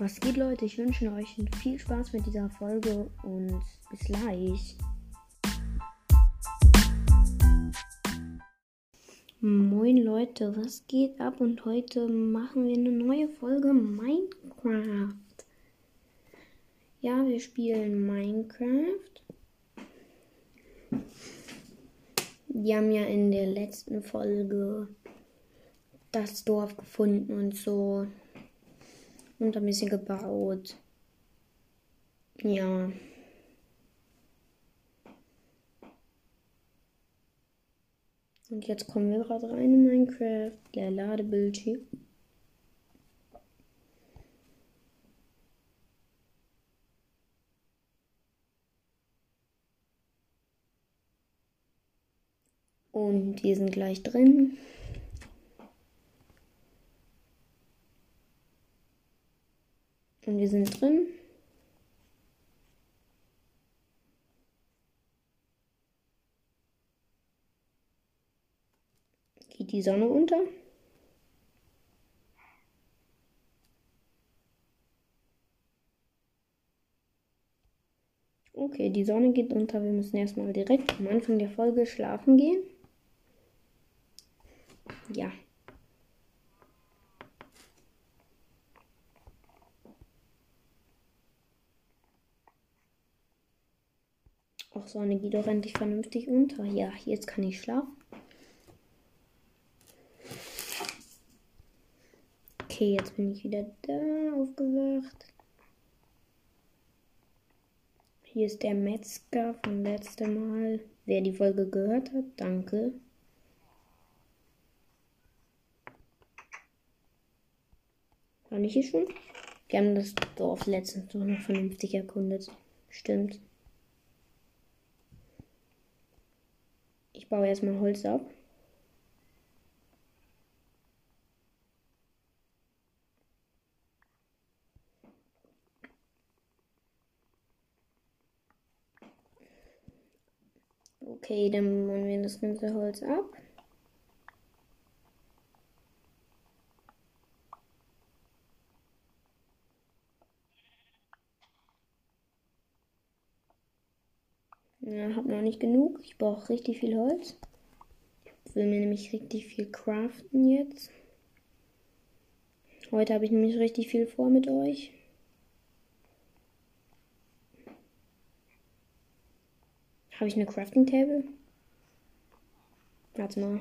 Was geht, Leute? Ich wünsche euch viel Spaß mit dieser Folge und bis gleich. Moin Leute, was geht ab? Und heute machen wir eine neue Folge Minecraft. Ja, wir spielen Minecraft. Wir haben ja in der letzten Folge das Dorf gefunden und so und ein bisschen gebaut. Ja. Und jetzt kommen wir gerade rein in Minecraft, der Ladebildschirm. Und wir sind gleich drin. Und wir sind drin. Geht die Sonne unter? Okay, die Sonne geht unter. Wir müssen erstmal direkt am Anfang der Folge schlafen gehen. Ja. Ach, Sonne geht doch endlich vernünftig unter. Ja, jetzt kann ich schlafen. Okay, jetzt bin ich wieder da aufgewacht. Hier ist der Metzger vom letzten Mal. Wer die Folge gehört hat, danke. War nicht hier schon? Wir haben das Dorf letztens noch vernünftig erkundet. Stimmt. Baue erstmal Holz ab. Okay, dann bauen wir das ganze Holz ab. Ja, hab noch nicht genug. Ich brauche richtig viel Holz. Ich will mir nämlich richtig viel craften jetzt. Heute habe ich nämlich richtig viel vor mit euch. Habe ich eine Crafting Table? Warte mal.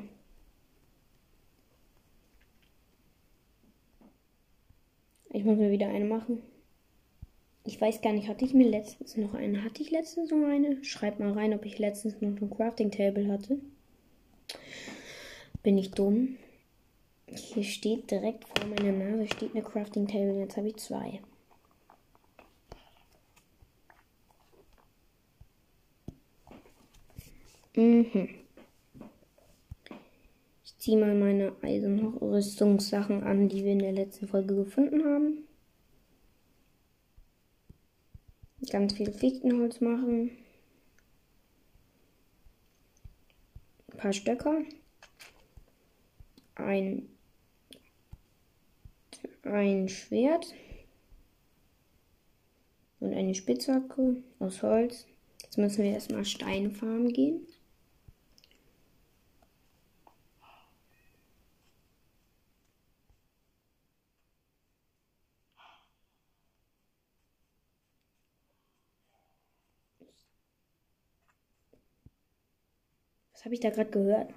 Ich muss mir wieder eine machen. Ich weiß gar nicht, hatte ich mir letztens noch eine? Hatte ich letztens noch eine? Schreibt mal rein, ob ich letztens noch ein Crafting Table hatte. Bin ich dumm? Hier steht direkt vor meiner Nase steht eine Crafting Table. Jetzt habe ich zwei. Mhm. Ich ziehe mal meine Eisenrüstungssachen an, die wir in der letzten Folge gefunden haben. Ganz viel Fichtenholz machen. Ein paar Stöcker. Ein, ein Schwert. Und eine Spitzhacke aus Holz. Jetzt müssen wir erstmal Steine farmen gehen. Was habe ich da gerade gehört?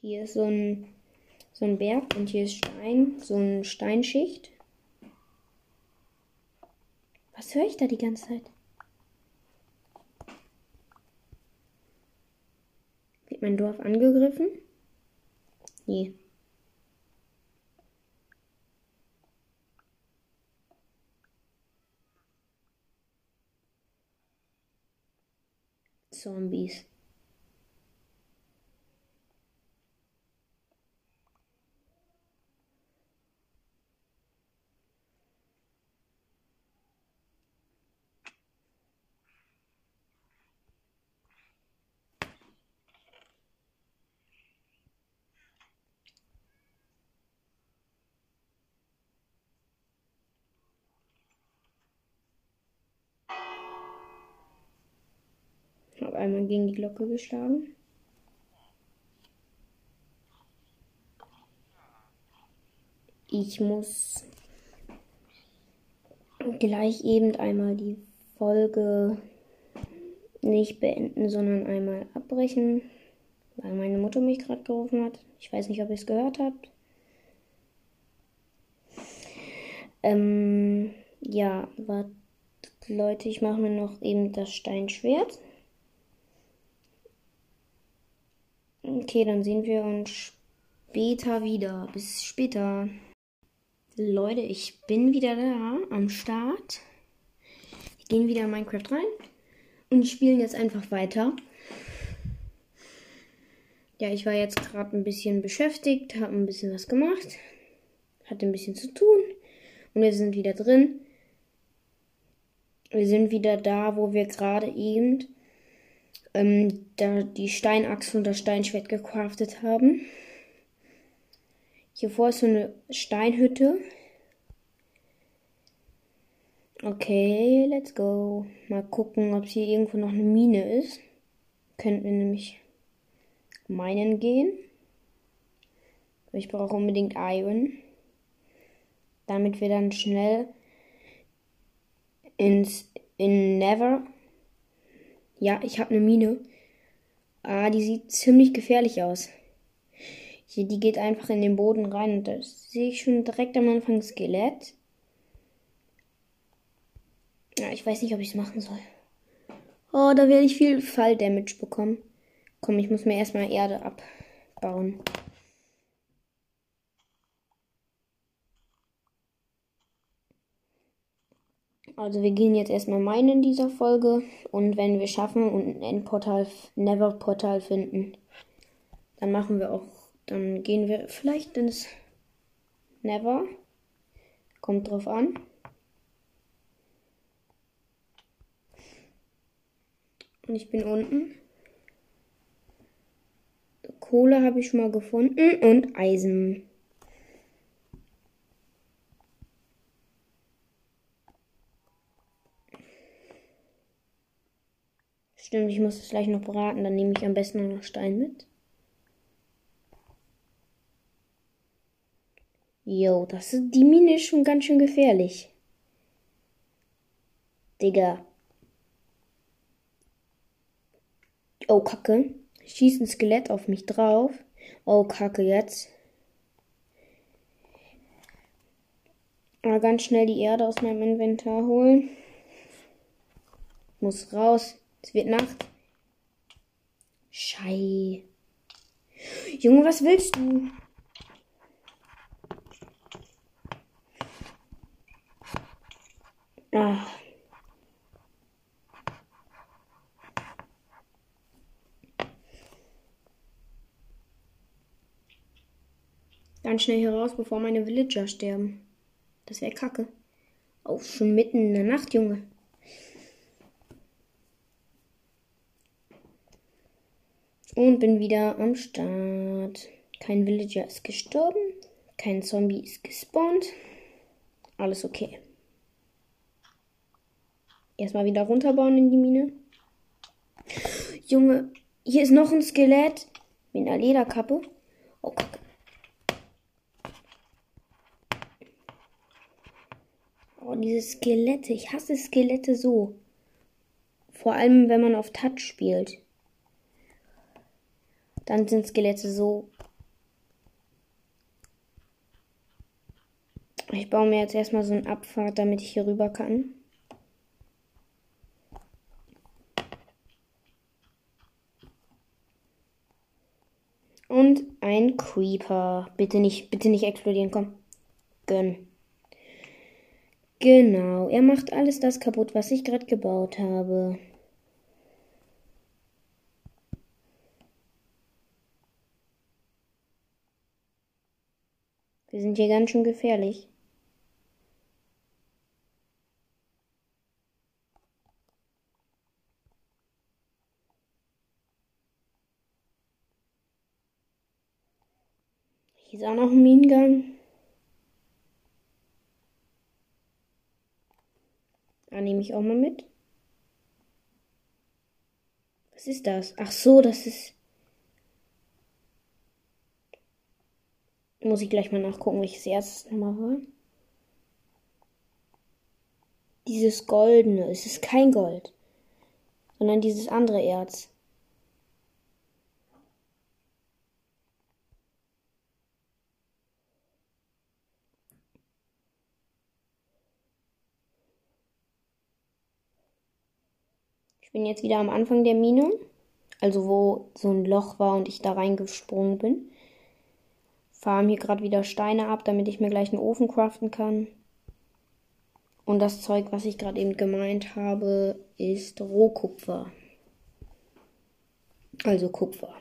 Hier ist so ein, so ein Berg und hier ist Stein, so eine Steinschicht. Was höre ich da die ganze Zeit? Wird mein Dorf angegriffen? Nee. Zombies. Einmal gegen die Glocke geschlagen. Ich muss gleich eben einmal die Folge nicht beenden, sondern einmal abbrechen, weil meine Mutter mich gerade gerufen hat. Ich weiß nicht, ob ihr es gehört habt. Ähm, ja, warte, Leute, ich mache mir noch eben das Steinschwert. Okay, dann sehen wir uns später wieder. Bis später. Leute, ich bin wieder da am Start. Wir gehen wieder in Minecraft rein und spielen jetzt einfach weiter. Ja, ich war jetzt gerade ein bisschen beschäftigt, habe ein bisschen was gemacht, hatte ein bisschen zu tun und wir sind wieder drin. Wir sind wieder da, wo wir gerade eben ähm, da die Steinachse und das Steinschwert gecraftet haben. Hier vor ist so eine Steinhütte. Okay, let's go. Mal gucken, ob hier irgendwo noch eine Mine ist. Könnten wir nämlich meinen gehen. Ich brauche unbedingt Iron. Damit wir dann schnell ins in Never. Ja, ich habe eine Mine. Ah, die sieht ziemlich gefährlich aus. Hier, die geht einfach in den Boden rein und da sehe ich schon direkt am Anfang Skelett. Ja, ich weiß nicht, ob ich es machen soll. Oh, da werde ich viel Fall-Damage bekommen. Komm, ich muss mir erstmal Erde abbauen. Also wir gehen jetzt erstmal meinen in dieser Folge und wenn wir schaffen und ein Endportal, Never-Portal finden, dann machen wir auch, dann gehen wir vielleicht ins Never. Kommt drauf an. Und ich bin unten. Kohle habe ich schon mal gefunden und Eisen. Stimmt, ich muss es gleich noch braten, dann nehme ich am besten noch Stein mit. Jo, das ist, die Mine ist schon ganz schön gefährlich. Digga. Oh, Kacke. Schießt ein Skelett auf mich drauf. Oh, Kacke, jetzt. Mal ganz schnell die Erde aus meinem Inventar holen. Muss raus. Es wird Nacht. Schei. Junge, was willst du? Ach. Ganz schnell hier raus, bevor meine Villager sterben. Das wäre kacke. Auch schon mitten in der Nacht, Junge. Und bin wieder am Start. Kein Villager ist gestorben. Kein Zombie ist gespawnt. Alles okay. Erstmal wieder runterbauen in die Mine. Junge, hier ist noch ein Skelett mit einer Lederkappe. Oh, Kacke. Oh, diese Skelette. Ich hasse Skelette so. Vor allem, wenn man auf Touch spielt. Dann sind Skelette so. Ich baue mir jetzt erstmal so einen Abfahrt, damit ich hier rüber kann. Und ein Creeper. Bitte nicht, bitte nicht explodieren, komm. Gönn. Genau, er macht alles das kaputt, was ich gerade gebaut habe. Wir sind hier ganz schön gefährlich. Hier ist auch noch ein Minengang. Da nehme ich auch mal mit. Was ist das? Ach so, das ist. Muss ich gleich mal nachgucken, welches erstes nochmal war. Dieses goldene. Es ist kein Gold. Sondern dieses andere Erz. Ich bin jetzt wieder am Anfang der Mine. Also wo so ein Loch war und ich da reingesprungen bin. Farm hier gerade wieder Steine ab, damit ich mir gleich einen Ofen craften kann. Und das Zeug, was ich gerade eben gemeint habe, ist Rohkupfer. Also Kupfer.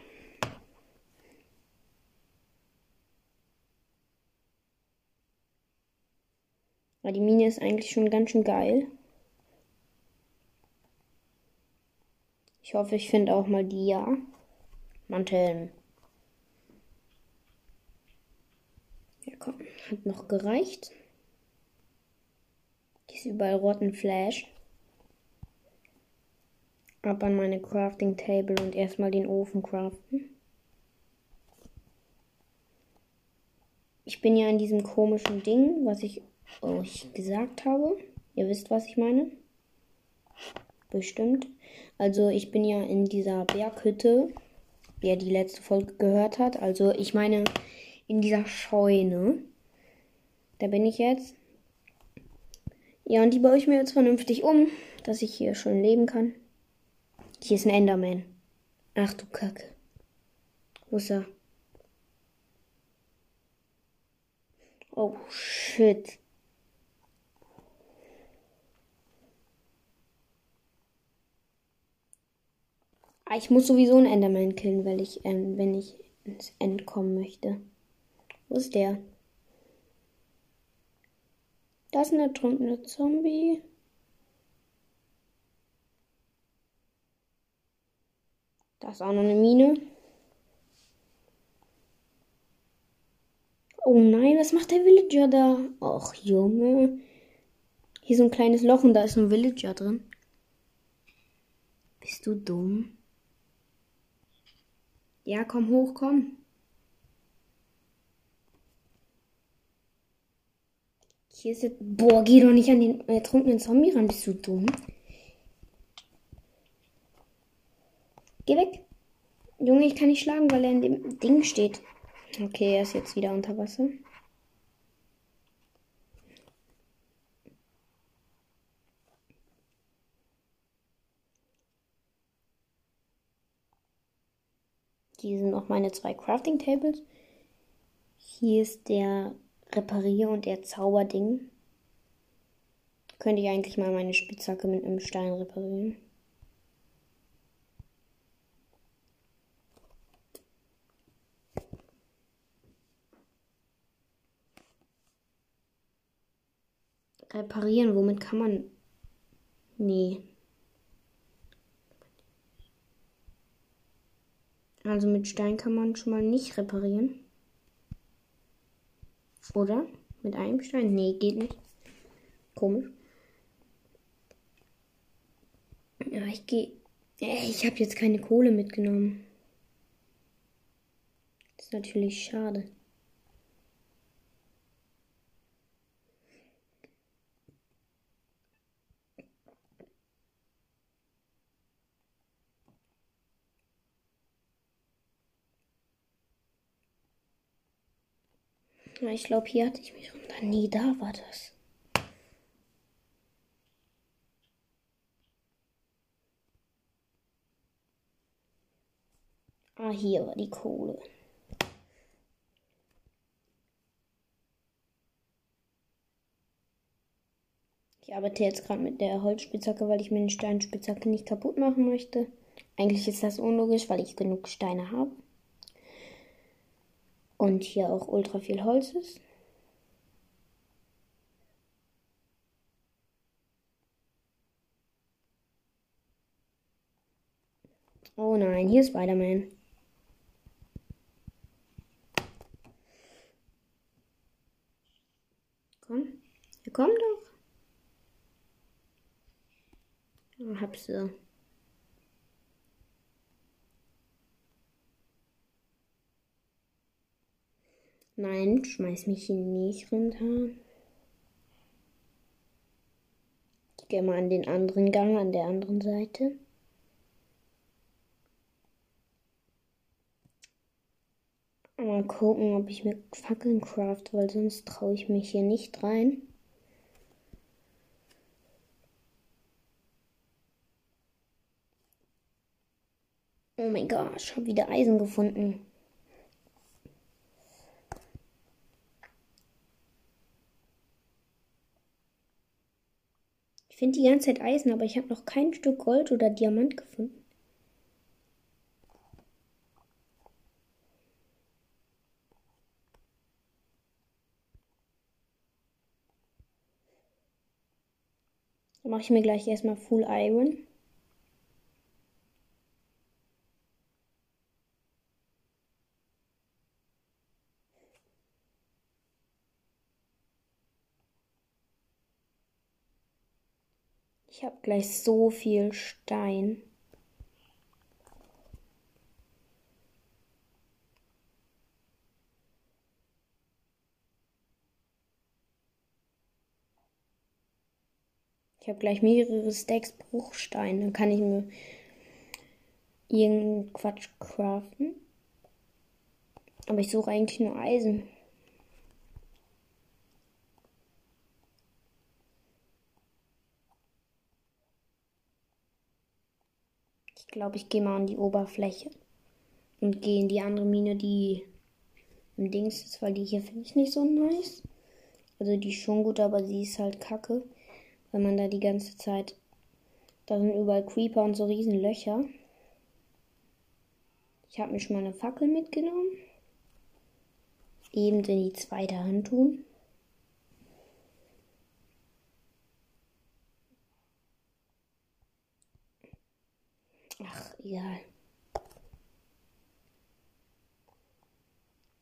Aber die Mine ist eigentlich schon ganz schön geil. Ich hoffe, ich finde auch mal die, ja. Manteln. Ja, komm. Hat noch gereicht. Die ist überall roten Flash. Ab an meine Crafting Table und erstmal den Ofen craften. Ich bin ja in diesem komischen Ding, was ich euch gesagt habe. Ihr wisst, was ich meine. Bestimmt. Also ich bin ja in dieser Berghütte, wer die letzte Folge gehört hat. Also ich meine in dieser Scheune. Da bin ich jetzt. Ja, und die baue ich mir jetzt vernünftig um, dass ich hier schön leben kann. Hier ist ein Enderman. Ach du Kacke. Wo ist er? Oh shit. Ah, ich muss sowieso einen Enderman killen, weil ich, ähm, wenn ich ins End kommen möchte. Wo ist der? Da ist ein ertrunkener Zombie. Da ist auch noch eine Mine. Oh nein, was macht der Villager da? Och, Junge. Hier ist so ein kleines Loch und da ist ein Villager drin. Bist du dumm? Ja, komm hoch, komm. Hier jetzt. Boah, geh doch nicht an den ertrunkenen Zombie ran, bist du dumm? Geh weg. Junge, ich kann nicht schlagen, weil er in dem Ding steht. Okay, er ist jetzt wieder unter Wasser. Hier sind noch meine zwei Crafting Tables. Hier ist der Reparier- und der Zauberding. Könnte ich eigentlich mal meine Spitzhacke mit einem Stein reparieren. Reparieren, womit kann man. Nee. Also mit Stein kann man schon mal nicht reparieren. Oder? Mit einem Stein? Nee, geht nicht. Komisch. Ja, ich gehe. Ich habe jetzt keine Kohle mitgenommen. Das ist natürlich schade. Ja, ich glaube, hier hatte ich mich runter. Nee, da war das. Ah, hier war die Kohle. Ich arbeite jetzt gerade mit der Holzspitzhacke, weil ich mir eine Steinspitzhacke nicht kaputt machen möchte. Eigentlich ist das unlogisch, weil ich genug Steine habe. Und hier auch ultra viel Holz ist. Oh nein, hier ist Spider-Man. Komm, hier komm doch. Oh, hab sie. Nein, schmeiß mich hier nicht runter. Ich gehe mal an den anderen Gang, an der anderen Seite. Mal gucken, ob ich mir Fackeln craft, weil sonst traue ich mich hier nicht rein. Oh mein Gott, ich habe wieder Eisen gefunden. Finde die ganze Zeit Eisen, aber ich habe noch kein Stück Gold oder Diamant gefunden. Mache ich mir gleich erstmal Full Iron. Habe gleich so viel Stein. Ich habe gleich mehrere Stacks Bruchstein. Dann kann ich mir irgendeinen Quatsch craften. Aber ich suche eigentlich nur Eisen. Ich glaube, ich gehe mal an die Oberfläche und gehe in die andere Mine, die im Dings ist, weil die hier finde ich nicht so nice. Also die ist schon gut, aber sie ist halt kacke wenn man da die ganze Zeit. Da sind überall Creeper und so riesen Löcher. Ich habe mir schon mal eine Fackel mitgenommen. Eben in die zweite Hand tun. Ach, egal.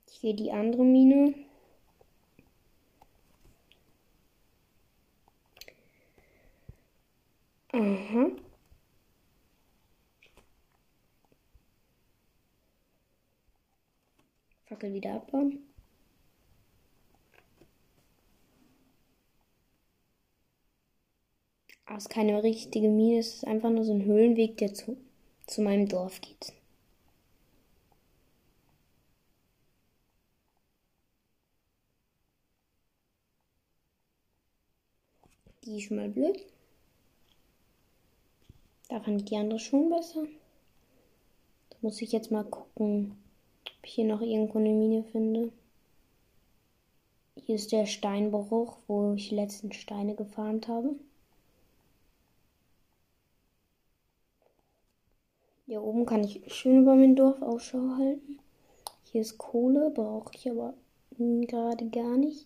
Ich gehe die andere Mine. Aha. Fackel wieder abbauen. Aber es ist keine richtige Mine, es ist einfach nur so ein Höhlenweg, der zu, zu meinem Dorf geht. Die ist schon mal blöd. Da fand ich die andere schon besser. Da muss ich jetzt mal gucken, ob ich hier noch irgendwo eine Mine finde. Hier ist der Steinbruch, wo ich die letzten Steine gefarmt habe. Hier oben kann ich schön über mein Dorf Ausschau halten. Hier ist Kohle, brauche ich aber gerade gar nicht.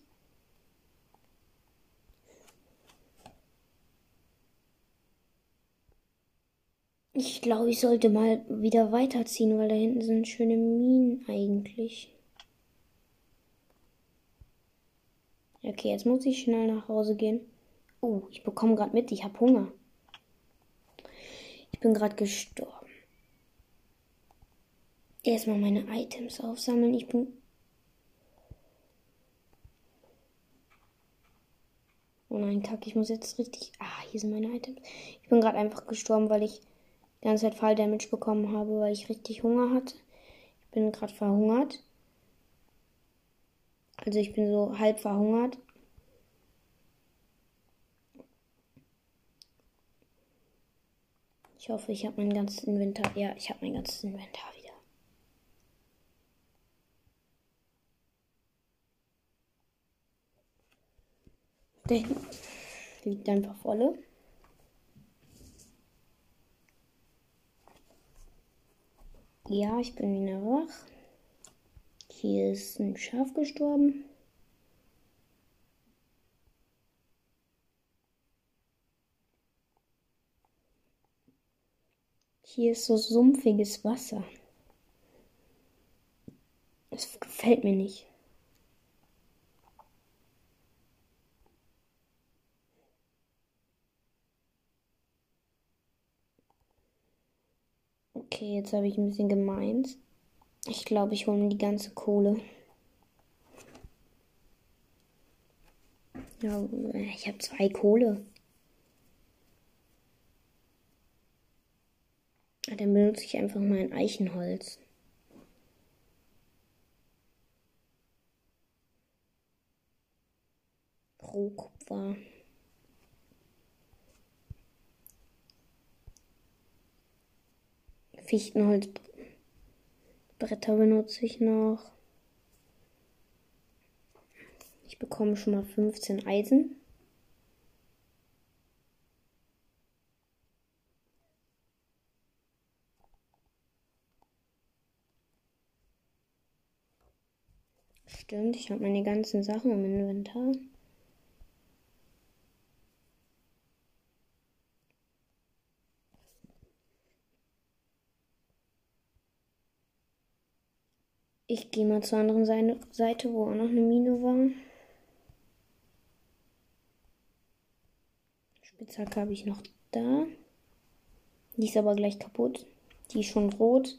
Ich glaube, ich sollte mal wieder weiterziehen, weil da hinten sind schöne Minen eigentlich. Okay, jetzt muss ich schnell nach Hause gehen. Oh, ich bekomme gerade mit, ich habe Hunger. Ich bin gerade gestorben. Erstmal meine Items aufsammeln. Ich bin. Oh nein, Kack, ich muss jetzt richtig. Ah, hier sind meine Items. Ich bin gerade einfach gestorben, weil ich die ganze Zeit Fall Damage bekommen habe, weil ich richtig Hunger hatte. Ich bin gerade verhungert. Also ich bin so halb verhungert. Ich hoffe, ich habe mein ganzes Inventar. Ja, ich habe mein ganzes Inventar wieder. Der liegt einfach volle. Ja, ich bin wieder wach. Hier ist ein Schaf gestorben. Hier ist so sumpfiges Wasser. Das gefällt mir nicht. Okay, jetzt habe ich ein bisschen gemeint. Ich glaube, ich hole mir die ganze Kohle. Ja, ich habe zwei Kohle. Dann benutze ich einfach mein Eichenholz. Rohkupfer. Fichtenholzbretter benutze ich noch. Ich bekomme schon mal 15 Eisen. Stimmt, ich habe meine ganzen Sachen im Inventar. Ich gehe mal zur anderen Seite, wo auch noch eine Mine war. Spitzhacke habe ich noch da. Die ist aber gleich kaputt. Die ist schon rot.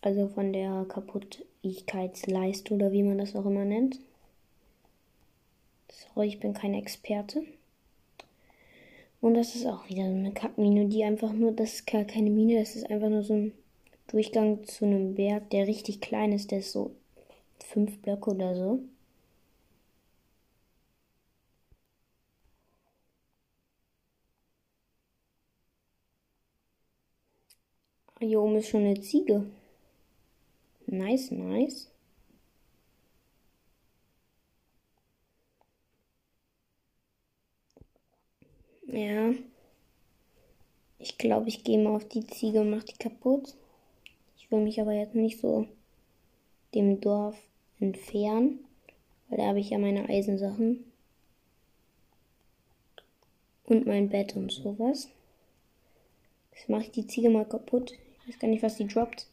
Also von der Kaputtigkeitsleiste oder wie man das auch immer nennt. Sorry, ich bin kein Experte. Und das ist auch wieder so eine Kackmine, die einfach nur, das ist gar keine Mine, das ist einfach nur so ein Durchgang zu einem Berg, der richtig klein ist, der ist so fünf Blöcke oder so. Hier oben ist schon eine Ziege. Nice, nice. Ja. Ich glaube, ich gehe mal auf die Ziege und mache die kaputt will mich aber jetzt nicht so dem Dorf entfernen, weil da habe ich ja meine Eisensachen und mein Bett und sowas. Jetzt mache ich die Ziege mal kaputt. Ich weiß gar nicht, was die droppt.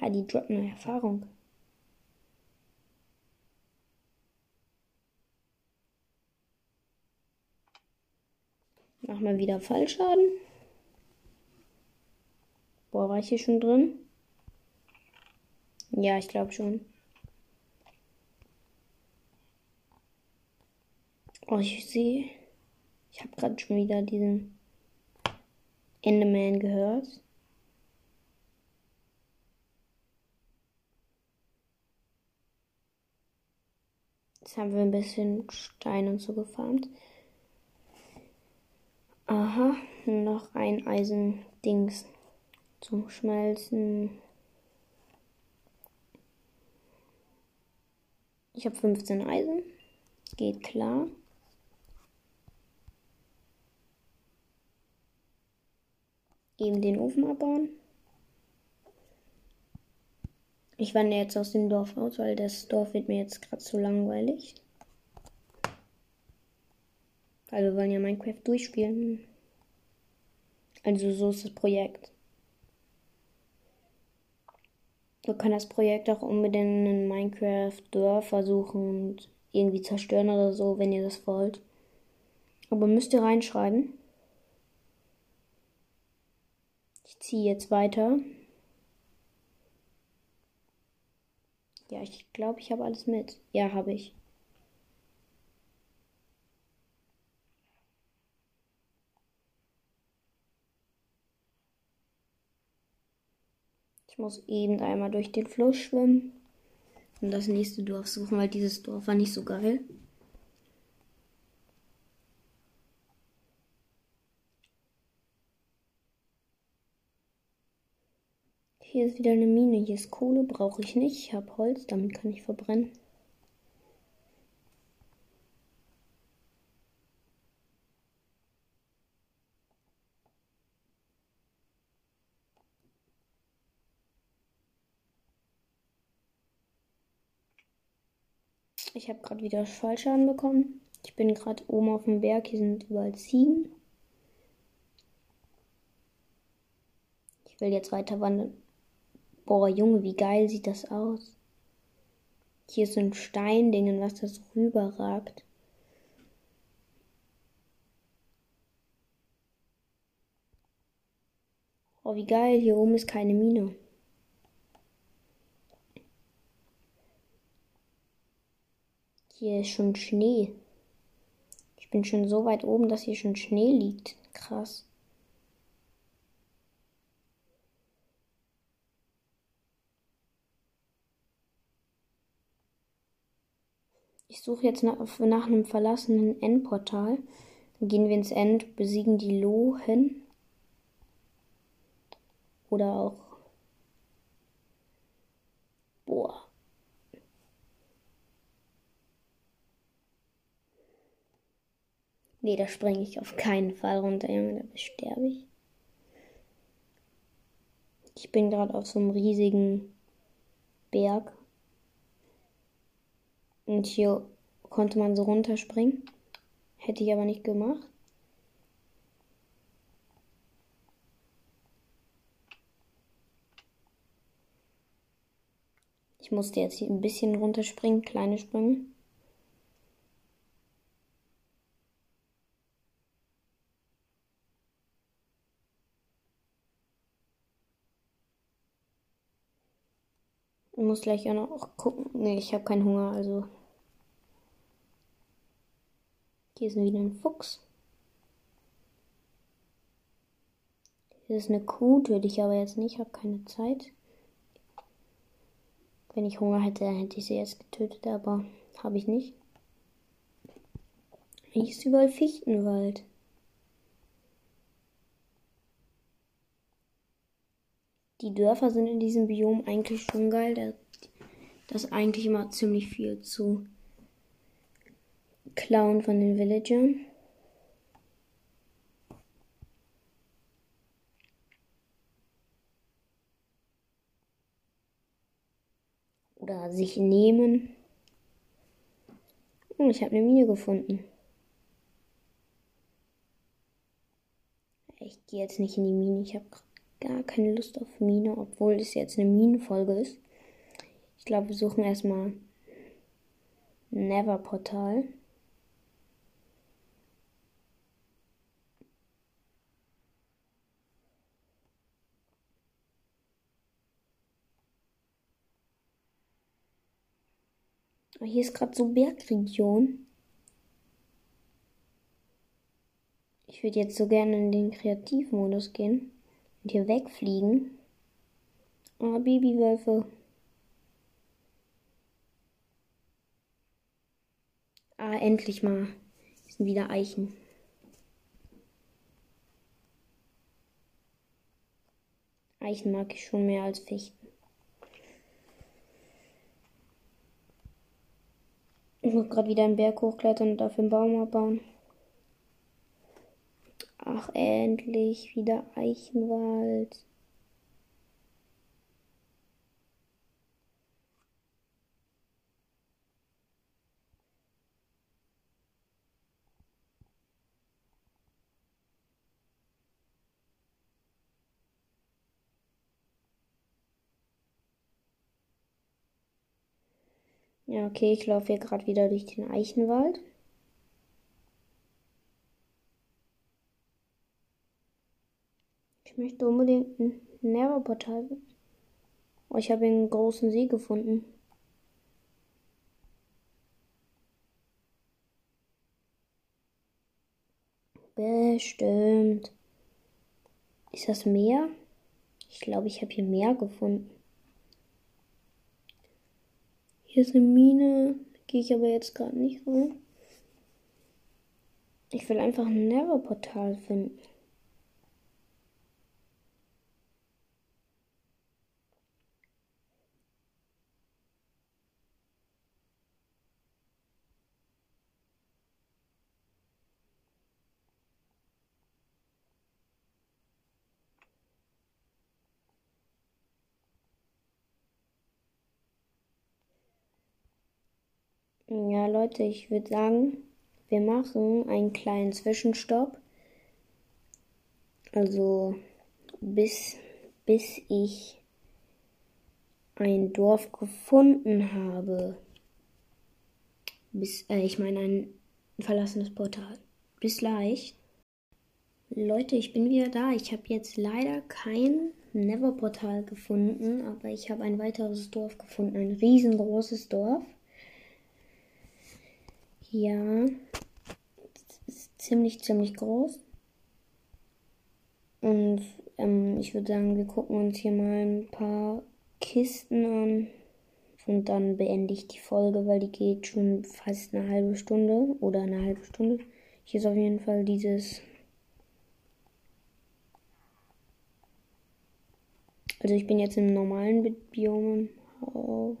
Ah, die droppt eine Erfahrung. Mach mal wieder Fallschaden. Boah, war ich hier schon drin? Ja, ich glaube schon. Oh, ich sehe. Ich habe gerade schon wieder diesen Enderman gehört. Jetzt haben wir ein bisschen Stein und so gefarmt. Aha, noch ein Eisendings zum Schmelzen. Ich habe 15 Eisen. Geht klar. Eben den Ofen abbauen. Ich wandere jetzt aus dem Dorf aus, weil das Dorf wird mir jetzt gerade zu langweilig. Weil wir wollen ja Minecraft durchspielen. Also so ist das Projekt. Man kann das Projekt auch unbedingt in Minecraft Dörfer suchen und irgendwie zerstören oder so, wenn ihr das wollt. Aber müsst ihr reinschreiben. Ich ziehe jetzt weiter. Ja, ich glaube, ich habe alles mit. Ja, habe ich. Ich muss eben einmal durch den Fluss schwimmen und das nächste Dorf suchen, weil dieses Dorf war nicht so geil. Hier ist wieder eine Mine. Hier ist Kohle, brauche ich nicht. Ich habe Holz, damit kann ich verbrennen. Ich habe gerade wieder Fallschaden bekommen. Ich bin gerade oben auf dem Berg. Hier sind überall Ziegen. Ich will jetzt weiter wandern. Boah, Junge, wie geil sieht das aus. Hier ist so ein Steinding, was das rüberragt. Oh, wie geil. Hier oben ist keine Mine. Hier ist schon Schnee. Ich bin schon so weit oben, dass hier schon Schnee liegt. Krass. Ich suche jetzt nach, nach einem verlassenen Endportal. Dann gehen wir ins End, besiegen die Lohen. Oder auch. Boah. Nee, da springe ich auf keinen Fall runter, Junge, da sterbe ich. Ich bin gerade auf so einem riesigen Berg. Und hier konnte man so runterspringen. Hätte ich aber nicht gemacht. Ich musste jetzt hier ein bisschen runterspringen, kleine Sprünge. Muss gleich auch noch gucken. Nee, ich habe keinen Hunger, also. Hier ist wieder ein Fuchs. Hier ist eine Kuh, töte ich aber jetzt nicht, habe keine Zeit. Wenn ich Hunger hätte, hätte ich sie jetzt getötet, aber habe ich nicht. Hier ist überall Fichtenwald. Die Dörfer sind in diesem Biom eigentlich schon geil. Da, das ist eigentlich immer ziemlich viel zu klauen von den Villagern. Oder sich nehmen. Oh, ich habe eine Mine gefunden. Ich gehe jetzt nicht in die Mine. Ich habe gar keine Lust auf Mine, obwohl es jetzt eine Minenfolge ist. Ich glaube, wir suchen erstmal Never Portal. Hier ist gerade so Bergregion. Ich würde jetzt so gerne in den Kreativmodus gehen und hier wegfliegen. Ah, Babywölfe. Ah, endlich mal. Hier sind wieder Eichen. Eichen mag ich schon mehr als Fichten. Ich muss gerade wieder einen Berg hochklettern und dafür einen Baum abbauen. Ach, endlich wieder Eichenwald. Ja, okay, ich laufe hier gerade wieder durch den Eichenwald. Ich möchte unbedingt ein Never-Portal. Oh, ich habe einen großen See gefunden. Bestimmt. Ist das Meer? Ich glaube, ich habe hier Meer gefunden. Hier ist eine Mine. Gehe ich aber jetzt gerade nicht rein. Ich will einfach ein Never-Portal finden. Ja, Leute, ich würde sagen, wir machen einen kleinen Zwischenstopp. Also bis, bis ich ein Dorf gefunden habe. Bis, äh, ich meine ein verlassenes Portal. Bis gleich. Leute, ich bin wieder da. Ich habe jetzt leider kein Never-Portal gefunden, aber ich habe ein weiteres Dorf gefunden. Ein riesengroßes Dorf. Ja, es ist ziemlich, ziemlich groß. Und ähm, ich würde sagen, wir gucken uns hier mal ein paar Kisten an. Und dann beende ich die Folge, weil die geht schon fast eine halbe Stunde oder eine halbe Stunde. Hier ist auf jeden Fall dieses. Also ich bin jetzt im normalen Biom. Oh.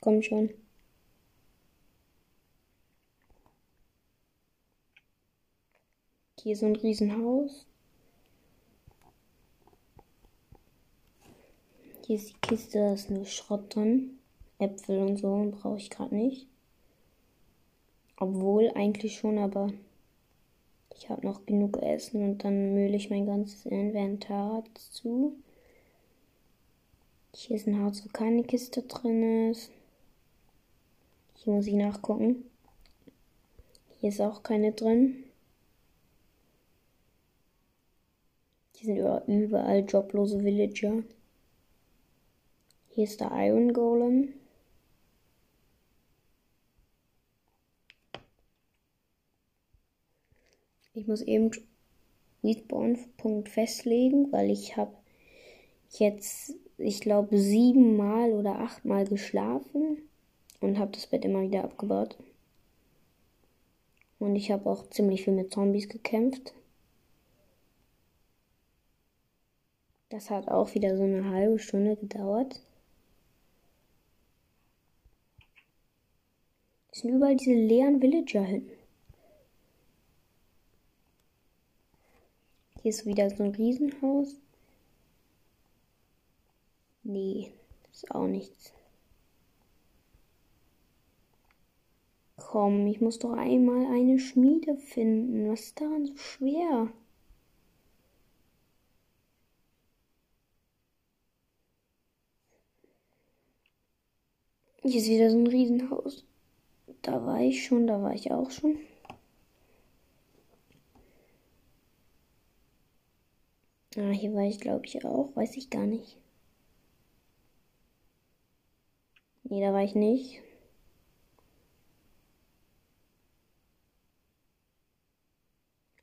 Komm schon. Hier so ein Riesenhaus. Hier ist die Kiste, da ist nur Schrott drin. Äpfel und so brauche ich gerade nicht. Obwohl eigentlich schon, aber ich habe noch genug Essen und dann mühle ich mein ganzes Inventar zu. Hier ist ein Haus, wo keine Kiste drin ist. Hier muss ich nachgucken. Hier ist auch keine drin. Hier sind überall joblose Villager. Hier ist der Iron Golem. Ich muss eben Respawn-Punkt festlegen, weil ich habe jetzt, ich glaube, siebenmal oder achtmal geschlafen und habe das Bett immer wieder abgebaut. Und ich habe auch ziemlich viel mit Zombies gekämpft. Das hat auch wieder so eine halbe Stunde gedauert. Es sind überall diese leeren Villager hin. Hier ist wieder so ein Riesenhaus. Nee, ist auch nichts. Komm, ich muss doch einmal eine Schmiede finden. Was ist daran so schwer? Hier ist wieder so ein Riesenhaus. Da war ich schon, da war ich auch schon. Ah, hier war ich, glaube ich, auch. Weiß ich gar nicht. Nee, da war ich nicht.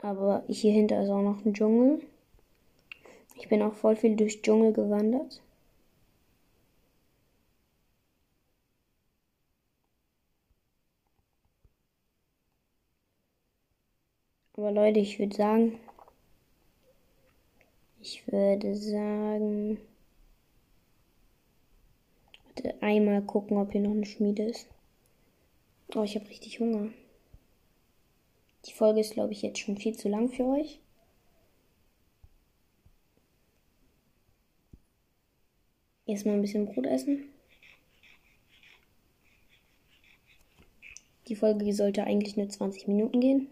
Aber hier hinter ist auch noch ein Dschungel. Ich bin auch voll viel durch Dschungel gewandert. Aber Leute, ich würde sagen, ich würde sagen, warte, einmal gucken, ob hier noch eine Schmiede ist. Oh, ich habe richtig Hunger. Die Folge ist, glaube ich, jetzt schon viel zu lang für euch. Erstmal ein bisschen Brot essen. Die Folge sollte eigentlich nur 20 Minuten gehen.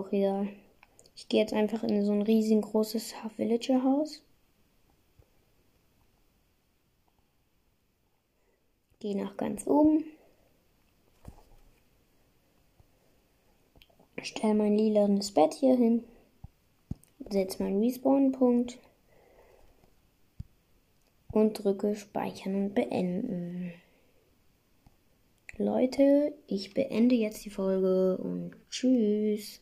auch egal. Ich gehe jetzt einfach in so ein riesengroßes Half Villager Haus. Gehe nach ganz oben. Stell mein lilanes Bett hier hin. Setze meinen Respawn-Punkt. Und drücke Speichern und Beenden. Leute, ich beende jetzt die Folge und tschüss.